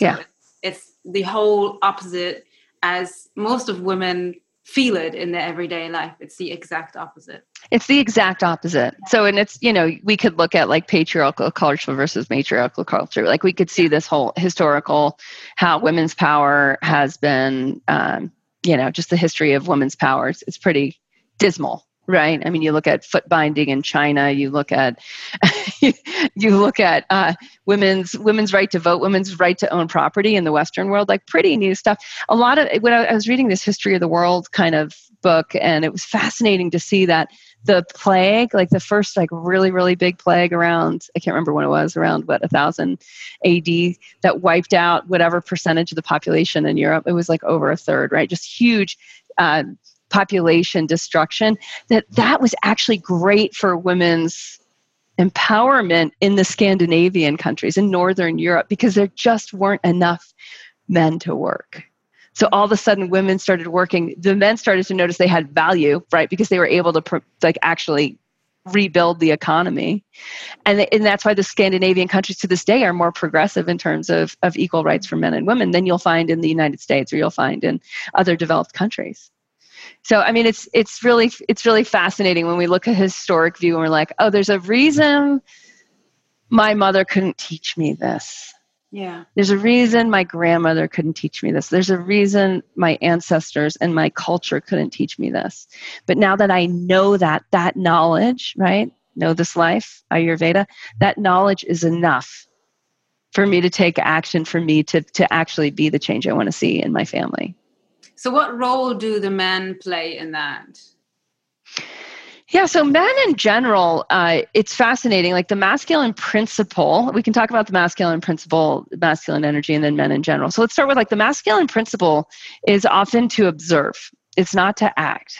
Yeah.
So it's the whole opposite as most of women feel it in their everyday life. It's the exact opposite.
It's the exact opposite. So, and it's, you know, we could look at like patriarchal culture versus matriarchal culture. Like we could see this whole historical, how women's power has been, um, you know, just the history of women's powers. It's pretty dismal right i mean you look at foot binding in china you look at <laughs> you look at uh, women's women's right to vote women's right to own property in the western world like pretty new stuff a lot of when i was reading this history of the world kind of book and it was fascinating to see that the plague, like the first like really really big plague around I can't remember when it was around what a thousand A.D. that wiped out whatever percentage of the population in Europe. It was like over a third, right? Just huge. Uh, population destruction that that was actually great for women's empowerment in the Scandinavian countries in Northern Europe because there just weren't enough men to work. So all of a sudden, women started working. The men started to notice they had value, right? Because they were able to like actually rebuild the economy, and and that's why the Scandinavian countries to this day are more progressive in terms of of equal rights for men and women than you'll find in the United States or you'll find in other developed countries. So I mean, it's it's really it's really fascinating when we look at historic view and we're like, oh, there's a reason my mother couldn't teach me this
yeah.
There's a reason my grandmother couldn't teach me this. There's a reason my ancestors and my culture couldn't teach me this. But now that I know that, that knowledge, right? Know this life, Ayurveda, that knowledge is enough for me to take action, for me to, to actually be the change I want to see in my family.
So, what role do the men play in that?
Yeah, so men in general, uh, it's fascinating. Like the masculine principle, we can talk about the masculine principle, masculine energy, and then men in general. So let's start with like the masculine principle is often to observe. It's not to act.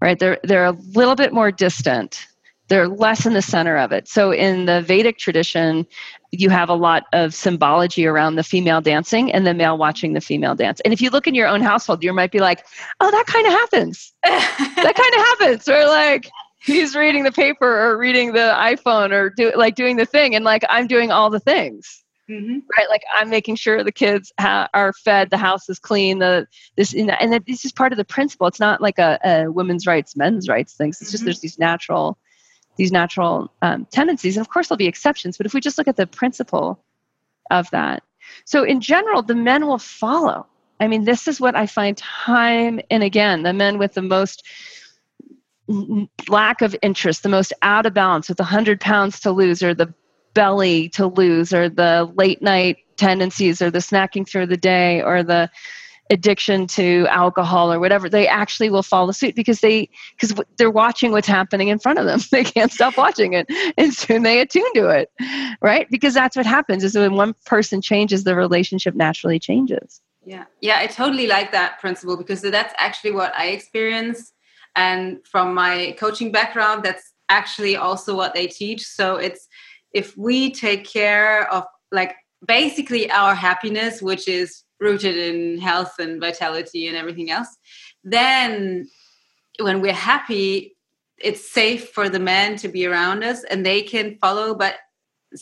Right? They're they're a little bit more distant they're less in the center of it. So in the Vedic tradition, you have a lot of symbology around the female dancing and the male watching the female dance. And if you look in your own household, you might be like, oh, that kind of happens. <laughs> that kind of happens. Or like, he's reading the paper or reading the iPhone or do like doing the thing. And like, I'm doing all the things. Mm-hmm. Right, like I'm making sure the kids ha- are fed, the house is clean, the this and that, this is part of the principle. It's not like a, a women's rights, men's rights things. It's mm-hmm. just there's these natural these natural um, tendencies. And of course, there'll be exceptions, but if we just look at the principle of that. So, in general, the men will follow. I mean, this is what I find time and again the men with the most lack of interest, the most out of balance, with 100 pounds to lose, or the belly to lose, or the late night tendencies, or the snacking through the day, or the addiction to alcohol or whatever they actually will follow suit because they because they're watching what's happening in front of them. <laughs> They can't stop watching it and soon they attune to it right? Because that's what happens is when one person changes the relationship naturally changes.
Yeah. Yeah i totally like that principle because that's actually what i experience. And from my coaching background that's actually also what they teach. So it's if we take care of like basically our happiness which is rooted in health and vitality and everything else then when we're happy it's safe for the men to be around us and they can follow but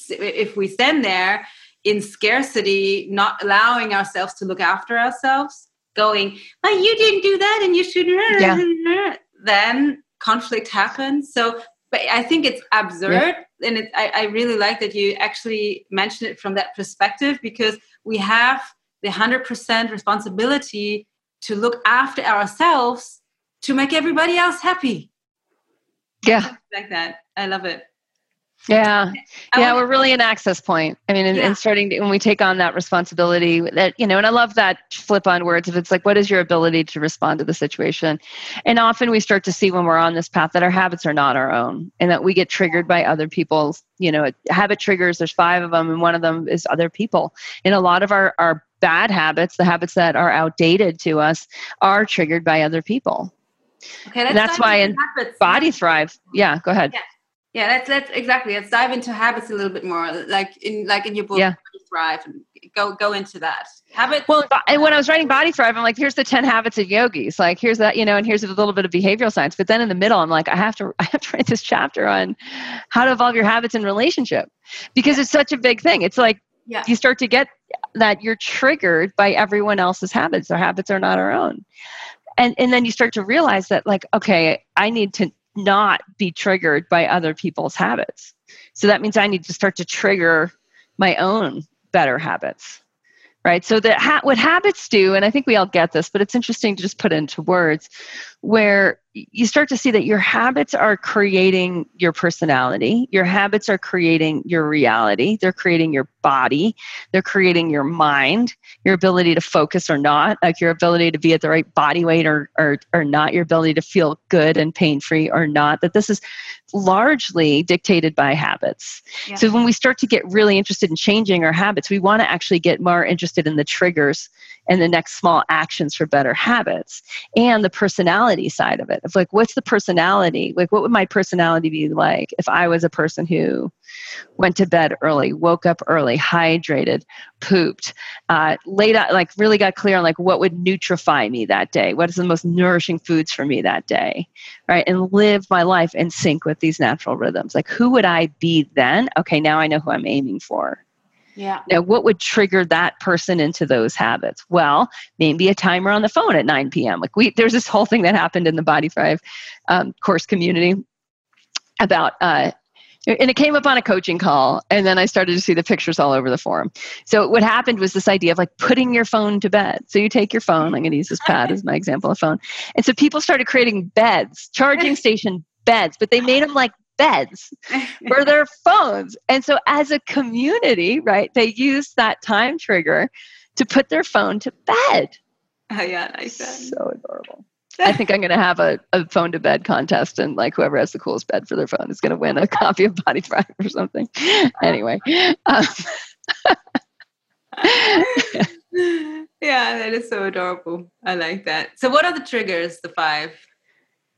if we stand there in scarcity not allowing ourselves to look after ourselves going well you didn't do that and you should yeah. then conflict happens so but i think it's absurd yeah. and it, I, I really like that you actually mentioned it from that perspective because we have the 100% responsibility to look after ourselves to make everybody else happy.
Yeah.
Like that. I love it.
Yeah. Yeah, we're really an access point. I mean, and, yeah. and, starting to, when we take on that responsibility that, you know, and I love that flip on words. If it's like, what is your ability to respond to the situation? And often we start to see when we're on this path that our habits are not our own and that we get triggered by other people's, you know, habit triggers. There's five of them and one of them is other people. And a lot of our, our bad habits, the habits that are outdated to us, are triggered by other people. Okay, and that's why in habits. Body Thrive, yeah, go ahead.
Yeah. yeah, let's let's exactly. Let's dive into habits a little bit more, like in like in your book, yeah. Body Thrive, and go go into that habit.
Well, and when I was writing Body Thrive, I'm like, here's the ten habits of yogis. Like, here's that, you know, and here's a little bit of behavioral science. But then in the middle, I'm like, I have to <laughs> I have to write this chapter on how to evolve your habits in relationship because yeah. it's such a big thing. It's like yeah. you start to get that you're triggered by everyone else's habits. Their habits are not our own. And and then you start to realize that like, okay, I need to not be triggered by other people's habits. So that means I need to start to trigger my own better habits. Right. So that ha- what habits do, and I think we all get this, but it's interesting to just put into words, where you start to see that your habits are creating your personality. Your habits are creating your reality. They're creating your body. They're creating your mind, your ability to focus or not, like your ability to be at the right body weight or, or, or not, your ability to feel good and pain free or not. That this is largely dictated by habits. Yeah. So when we start to get really interested in changing our habits, we want to actually get more interested in the triggers and the next small actions for better habits and the personality side of it. Of like what's the personality like what would my personality be like if i was a person who went to bed early woke up early hydrated pooped uh, laid out like really got clear on like what would nutrify me that day? What is the most nourishing foods for me that day? Right? And live my life in sync with these natural rhythms. Like who would i be then? Okay now i know who i'm aiming for
yeah.
Now, what would trigger that person into those habits? Well, maybe a timer on the phone at 9 p.m. Like we, there's this whole thing that happened in the Body Thrive um, course community about, uh, and it came up on a coaching call, and then I started to see the pictures all over the forum. So what happened was this idea of like putting your phone to bed. So you take your phone. I'm going to use this pad as my example of phone, and so people started creating beds, charging <laughs> station beds, but they made them like beds for their <laughs> phones. And so, as a community, right, they use that time trigger to put their phone to bed.
Oh, yeah, nice.
So adorable. I <laughs> think I'm going to have a, a phone to bed contest, and like whoever has the coolest bed for their phone is going to win a <laughs> copy of Body Thrive or something. Anyway. Um,
yeah, that is so adorable. I like that. So, what are the triggers, the five?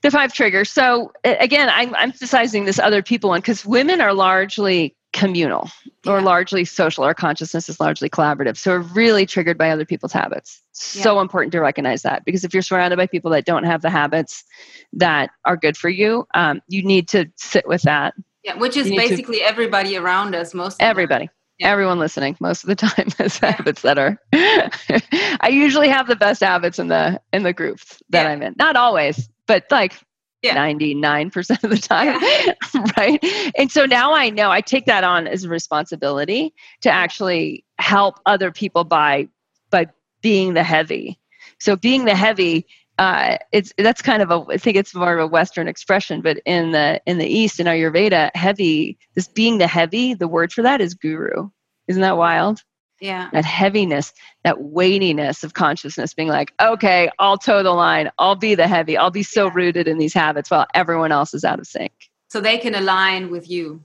The five triggers. So again, I'm, emphasizing this other people one because women are largely communal or largely social. Our consciousness is largely collaborative. So we're really triggered by other people's habits. So yeah. important to recognize that because if you're surrounded by people that don't have the habits that are good for you, um, you need to sit with that.
Yeah, which is basically to, everybody around us. Most
everybody. Everyone listening most of the time <laughs> has habits that are <laughs> I usually have the best habits in the in the groups that yeah. I'm in. Not always, but like yeah. 99% of the <laughs> time yeah. right and so now i know i take that on as a responsibility to actually help other people by by being the heavy so being the heavy uh, it's that's kind of a I think it's more of a Western expression, but in the in the East in Ayurveda, heavy this being the heavy, the word for that is guru. Isn't that wild?
Yeah.
That heaviness, that weightiness of consciousness being like, okay, I'll toe the line. I'll be the heavy. I'll be so yeah. rooted in these habits while everyone else is out of sync.
So they can align with you.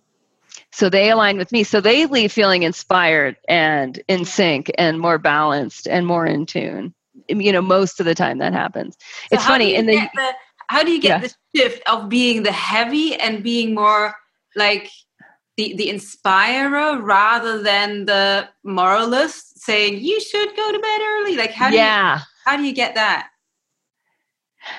So they align with me. So they leave feeling inspired and in sync and more balanced and more in tune. You know, most of the time that happens. So it's funny. and the,
the, how do you get yeah. the shift of being the heavy and being more like the, the inspirer rather than the moralist saying you should go to bed early like how do yeah. you how do you get that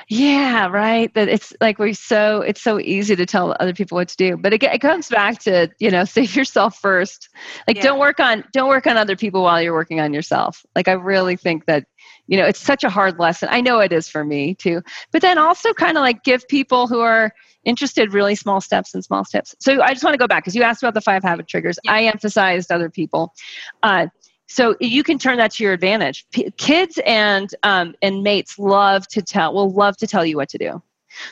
yeah right that it's like we're so it's so easy to tell other people what to do but it, it comes back to you know <laughs> save yourself first like yeah. don't work on don't work on other people while you're working on yourself like i really think that you know it's such a hard lesson i know it is for me too but then also kind of like give people who are interested really small steps and small steps. So I just want to go back because you asked about the five habit triggers. Yeah. I emphasized other people. Uh, so you can turn that to your advantage. P- kids and um, and mates love to tell will love to tell you what to do.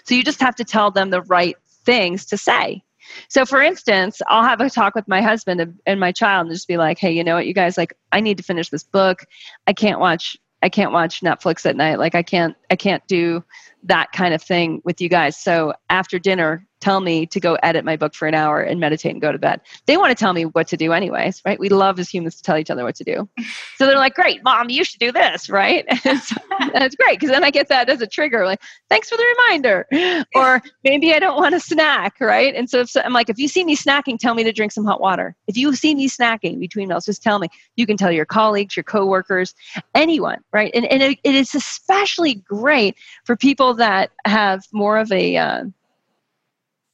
So you just have to tell them the right things to say. So for instance, I'll have a talk with my husband and, and my child and just be like, "Hey, you know what, you guys like I need to finish this book. I can't watch I can't watch Netflix at night. Like I can't I can't do that kind of thing with you guys. So after dinner, tell me to go edit my book for an hour and meditate and go to bed. They want to tell me what to do anyways, right? We love as humans to tell each other what to do. <laughs> So they're like, great, mom, you should do this, right? <laughs> And so that's great because then I get that as a trigger, like, thanks for the reminder. <laughs> Or maybe I don't want to snack, right? And so, so I'm like, if you see me snacking, tell me to drink some hot water. If you see me snacking between meals, just tell me. You can tell your colleagues, your coworkers, anyone, right? And, and it, it is especially great for people that have more of a, uh,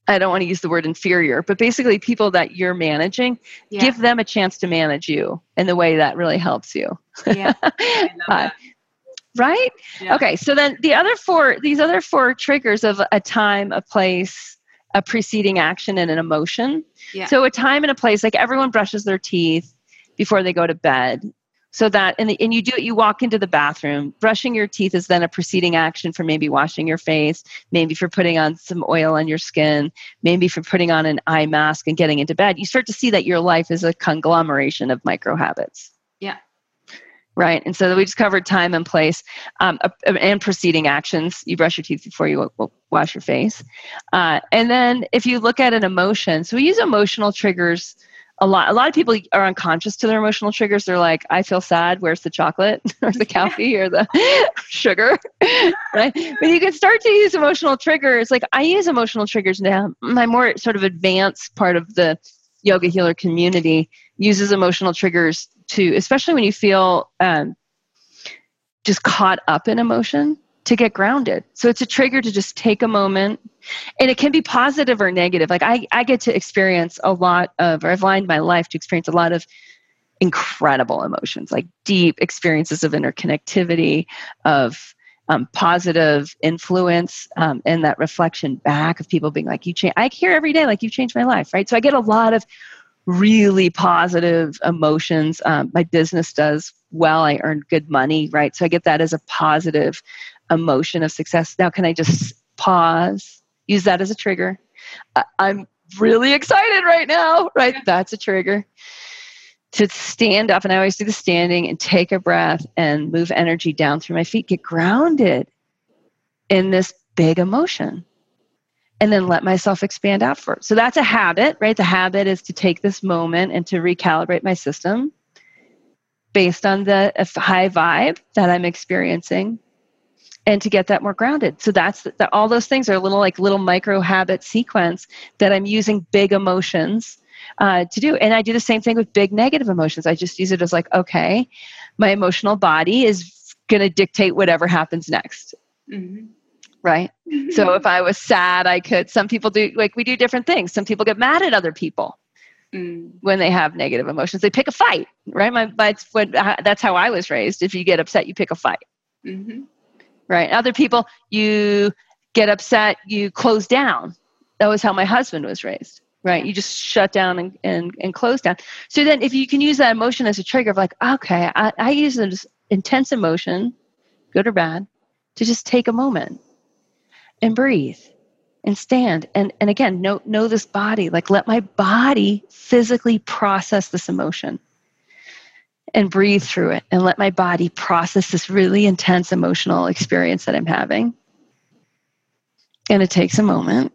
I don't want to use the word inferior, but basically people that you're managing, yeah. give them a chance to manage you in the way that really helps you. Yeah. <laughs> uh, right? Yeah. Okay, so then the other four, these other four triggers of a time, a place, a preceding action, and an emotion. Yeah. So a time and a place, like everyone brushes their teeth before they go to bed. So that, and, the, and you do it, you walk into the bathroom. Brushing your teeth is then a preceding action for maybe washing your face, maybe for putting on some oil on your skin, maybe for putting on an eye mask and getting into bed. You start to see that your life is a conglomeration of micro habits.
Yeah.
Right. And so we just covered time and place um, and preceding actions. You brush your teeth before you wash your face. Uh, and then if you look at an emotion, so we use emotional triggers a lot a lot of people are unconscious to their emotional triggers. They're like i feel sad. Where's the chocolate? <laughs> Or the coffee or the <laughs> sugar? <laughs> Right? But you can start to use emotional triggers. Like i use emotional triggers now. My more sort of advanced part of the yoga healer community uses emotional triggers to especially when you feel um, just caught up in emotion to get grounded. So it's a trigger to just take a moment. And it can be positive or negative. Like I, I get to experience a lot of, or I've lined my life to experience a lot of incredible emotions, like deep experiences of interconnectivity, of um, positive influence, um, and that reflection back of people being like, you change. I hear every day, like, you've changed my life, right? So I get a lot of really positive emotions. Um, my business does well. I earn good money, right? So I get that as a positive emotion of success. Now, can I just pause? Use that as a trigger. I'm really excited right now, right? That's a trigger. To stand up, and I always do the standing and take a breath and move energy down through my feet, get grounded in this big emotion and then let myself expand out for it. So that's a habit, right? The habit is to take this moment and to recalibrate my system based on the uh, high vibe that I'm experiencing and to get that more grounded. So that's that all those things are a little like little micro habit sequence that I'm using big emotions uh, to do. And I do the same thing with big negative emotions. I just use it as like, okay, my emotional body is going to dictate whatever happens next. Mm-hmm. Right. Mm-hmm. So if I was sad, I could. Some people do like we do different things. Some people get mad at other people. Mm. When they have negative emotions, they pick a fight, right? My, my, what, that's how I was raised. If you get upset, you pick a fight. Mm-hmm right? Other people, you get upset, you close down. That was how my husband was raised, right? You just shut down and, and, and close down. So then, if you can use that emotion as a trigger of like, okay, I, I use this intense emotion, good or bad, to just take a moment and breathe and stand and and again know know this body like let my body physically process this emotion and breathe through it and let my body process this really intense emotional experience that I'm having. And it takes a moment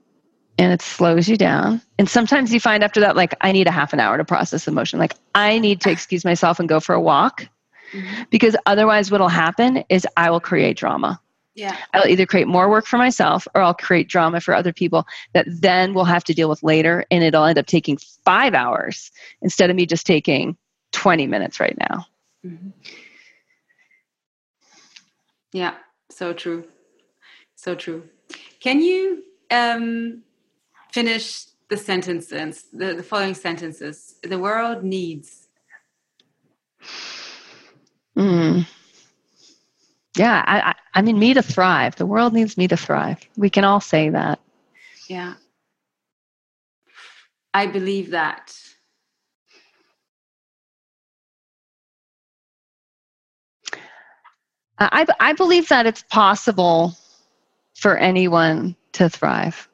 and it slows you down. And sometimes you find after that, like, I need a half an hour to process emotion. Like, I need to excuse myself and go for a walk mm-hmm. because otherwise, what'll happen is I will create drama.
Yeah.
I'll either create more work for myself or I'll create drama for other people that then we'll have to deal with later. And it'll end up taking five hours instead of me just taking 20 minutes right now. Mm-hmm.
Yeah, so true. So true. Can you um, finish the sentences, the, the following sentences? The world needs.
Mm. Yeah, I, I, I mean, me to thrive. The world needs me to thrive. We can all say that.
Yeah. I believe that.
I, I believe that it's possible for anyone to thrive.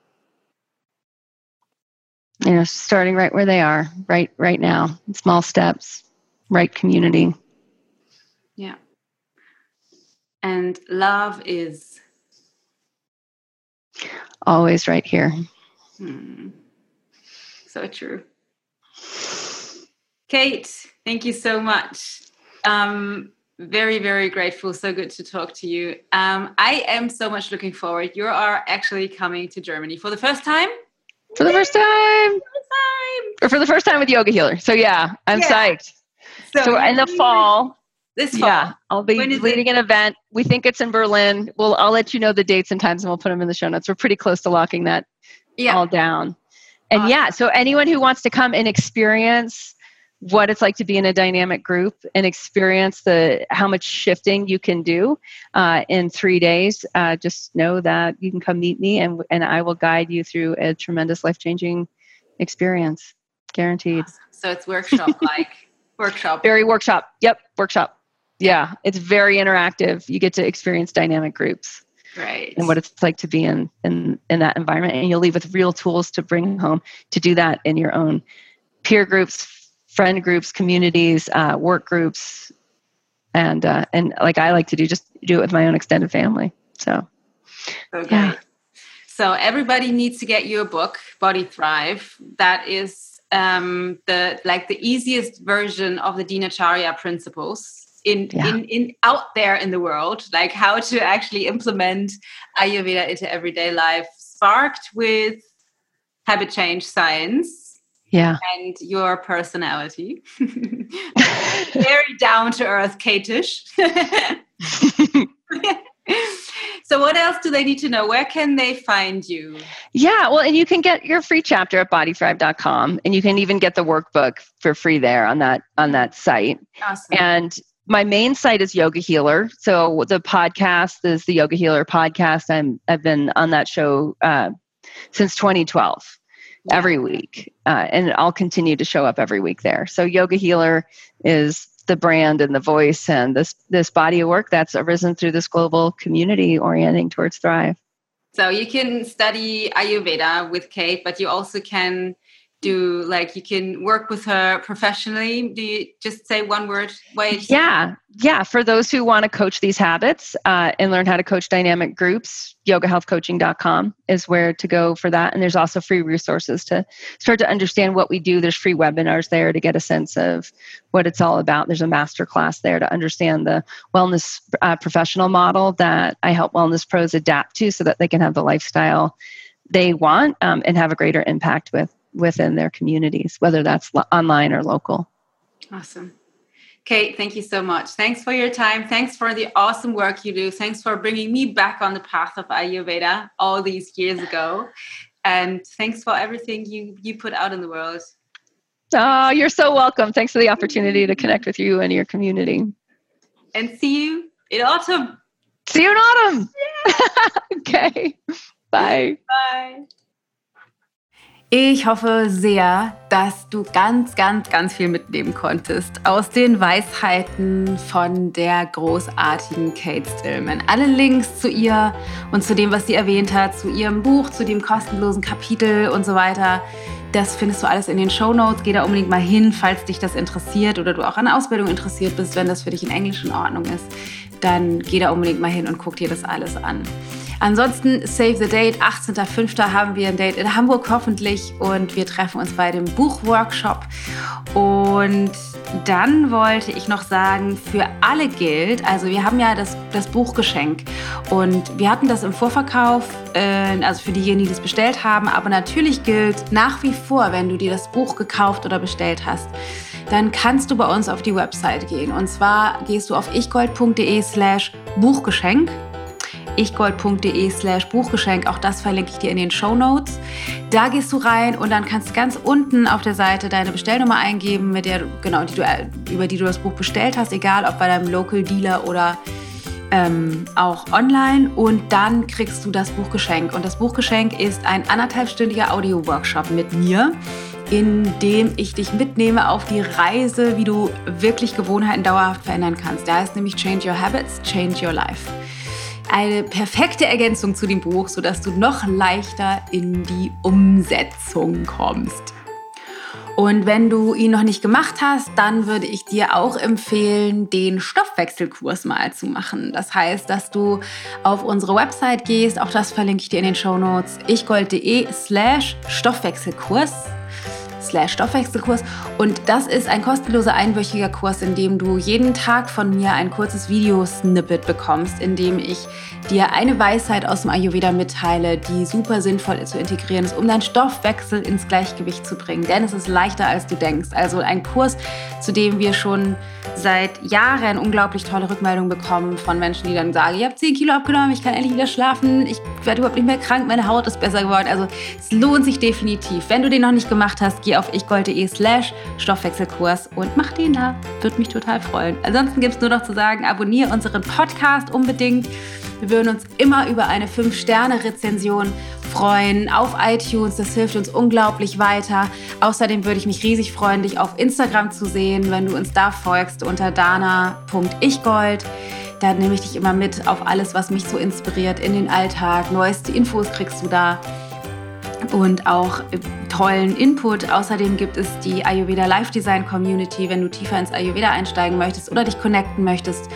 You know, starting right where they are, right right now, small steps, right community.
Yeah. And love is
always right here.
Hmm. So true. Kate, thank you so much. Um, very, very grateful. So good to talk to you. Um, I am so much looking forward. You are actually coming to Germany for the first time.
For the first time. First time. Or for the first time with Yoga Healer. So yeah, I'm yeah. psyched. So, so in the fall.
This fall.
Yeah, I'll be leading it? an event. We think it's in Berlin. We'll I'll let you know the dates and times and we'll put them in the show notes. We're pretty close to locking that yeah. all down. And awesome. yeah, so anyone who wants to come and experience what it's like to be in a dynamic group and experience the how much shifting you can do uh, in three days uh, just know that you can come meet me and, and i will guide you through a tremendous life-changing experience guaranteed
awesome. so it's workshop like <laughs> workshop
very workshop yep workshop yeah, it's very interactive. You get to experience dynamic groups.
Right.
And what it's like to be in, in in that environment. And you'll leave with real tools to bring home to do that in your own peer groups, friend groups, communities, uh, work groups, and uh, and like I like to do, just do it with my own extended family. So,
okay. Yeah. So everybody needs to get you a book, Body Thrive. That is um, the like the easiest version of the Dinacharya principles in, yeah. in in out there in the world, like how to actually implement Ayurveda into everyday life, sparked with habit change science
yeah.
And your personality. <laughs> Very down to earth katish <laughs> so what else do they need to know? Where can they find you?
Yeah well and you can get your free chapter at bodythrive.com and you can even get the workbook for free there on that on that site.
Awesome.
and my main site is yoga healer. So the podcast is the yoga healer podcast. I'm i've been on that show uh, since 2012 every week. Uh, and I'll continue to show up every week there. So Yoga Healer is the brand and the voice and this this body of work that's arisen through this global community orienting towards Thrive.
So you can study Ayurveda with Kate, but you also can do like you can work with her professionally. Do you just say one word
yeah yeah for those who want to coach these habits uh, and learn how to coach dynamic groups yogahealthcoaching.com is where to go for that and there's also free resources to start to understand what we do. There's free webinars there to get a sense of what it's all about. There's a master class there to understand the wellness uh, professional model that i help wellness pros adapt to so that they can have the lifestyle they want um, and have a greater impact with within their communities, whether that's lo- online or local.
Awesome. Kate, thank you so much. Thanks for your time. Thanks for the awesome work you do. Thanks for bringing me back on the path of Ayurveda all these years ago. And thanks for everything you, you put out in the world.
Oh, you're so welcome. Thanks for the opportunity to connect with you and your community.
And see you in autumn.
See you in autumn. Yeah. <laughs> okay. Bye.
Bye.
Ich hoffe sehr, dass du ganz, ganz, ganz viel mitnehmen konntest aus den Weisheiten von der großartigen Kate Stillman. Alle Links zu ihr und zu dem, was sie erwähnt hat, zu ihrem Buch, zu dem kostenlosen Kapitel und so weiter, das findest du alles in den Show Notes. Geh da unbedingt mal hin, falls dich das interessiert oder du auch an Ausbildung interessiert bist, wenn das für dich in Englisch in Ordnung ist. Dann geh da unbedingt mal hin und guck dir das alles an. Ansonsten Save the Date, 18.05. haben wir ein Date in Hamburg hoffentlich und wir treffen uns bei dem Buchworkshop. Und dann wollte ich noch sagen, für alle gilt, also wir haben ja das, das Buchgeschenk und wir hatten das im Vorverkauf, äh, also für diejenigen, die das bestellt haben, aber natürlich gilt nach wie vor, wenn du dir das Buch gekauft oder bestellt hast, dann kannst du bei uns auf die Website gehen. Und zwar gehst du auf ichgold.de slash Buchgeschenk ichgold.de slash Buchgeschenk. Auch das verlinke ich dir in den Show Notes. Da gehst du rein und dann kannst du ganz unten auf der Seite deine Bestellnummer eingeben, mit der, genau, die du, über die du das Buch bestellt hast, egal ob bei deinem Local Dealer oder ähm, auch online und dann kriegst du das Buchgeschenk. Und das Buchgeschenk ist ein anderthalbstündiger Audio-Workshop mit mir, in dem ich dich mitnehme auf die Reise, wie du wirklich Gewohnheiten dauerhaft verändern kannst. Da heißt nämlich Change Your Habits, Change Your Life eine perfekte Ergänzung zu dem Buch, sodass du noch leichter in die Umsetzung kommst. Und wenn du ihn noch nicht gemacht hast, dann würde ich dir auch empfehlen, den Stoffwechselkurs mal zu machen. Das heißt, dass du auf unsere Website gehst, auch das verlinke ich dir in den Show Notes, ichgold.de slash Stoffwechselkurs slash Stoffwechselkurs. Und das ist ein kostenloser einwöchiger Kurs, in dem du jeden Tag von mir ein kurzes Video-Snippet bekommst, in dem ich dir eine Weisheit aus dem Ayurveda mitteile, die super sinnvoll zu integrieren ist, um deinen Stoffwechsel ins Gleichgewicht zu bringen. Denn es ist leichter, als du denkst. Also ein Kurs, zu dem wir schon seit Jahren unglaublich tolle Rückmeldungen bekommen von Menschen, die dann sagen, ich habe 10 Kilo abgenommen, ich kann endlich wieder schlafen, ich werde überhaupt nicht mehr krank, meine Haut ist besser geworden. Also es lohnt sich definitiv. Wenn du den noch nicht gemacht hast, geh auf ichgold.de slash Stoffwechselkurs und mach den da. Würde mich total freuen. Ansonsten gibt es nur noch zu sagen, abonniere unseren Podcast unbedingt. Wir würden uns immer über eine 5-Sterne-Rezension freuen auf iTunes. Das hilft uns unglaublich weiter. Außerdem würde ich mich riesig freuen, dich auf Instagram zu sehen, wenn du uns da folgst unter dana.ichgold. Da nehme ich dich immer mit auf alles, was mich so inspiriert in den Alltag. Neueste Infos kriegst du da und auch tollen Input. Außerdem gibt es die Ayurveda Life Design Community, wenn du tiefer ins Ayurveda einsteigen möchtest oder dich connecten möchtest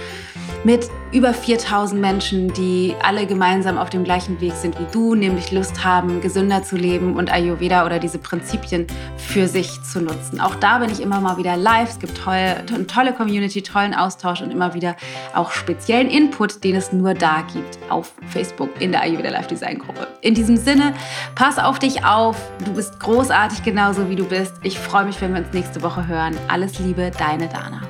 mit über 4000 Menschen, die alle gemeinsam auf dem gleichen Weg sind wie du, nämlich Lust haben, gesünder zu leben und Ayurveda oder diese Prinzipien für sich zu nutzen. Auch da bin ich immer mal wieder live. Es gibt tolle, eine tolle Community, tollen Austausch und immer wieder auch speziellen Input, den es nur da gibt auf Facebook in der Ayurveda Live Design Gruppe. In diesem Sinne, pass auf dich auf. Du bist großartig genauso wie du bist. Ich freue mich, wenn wir uns nächste Woche hören. Alles Liebe, deine Dana.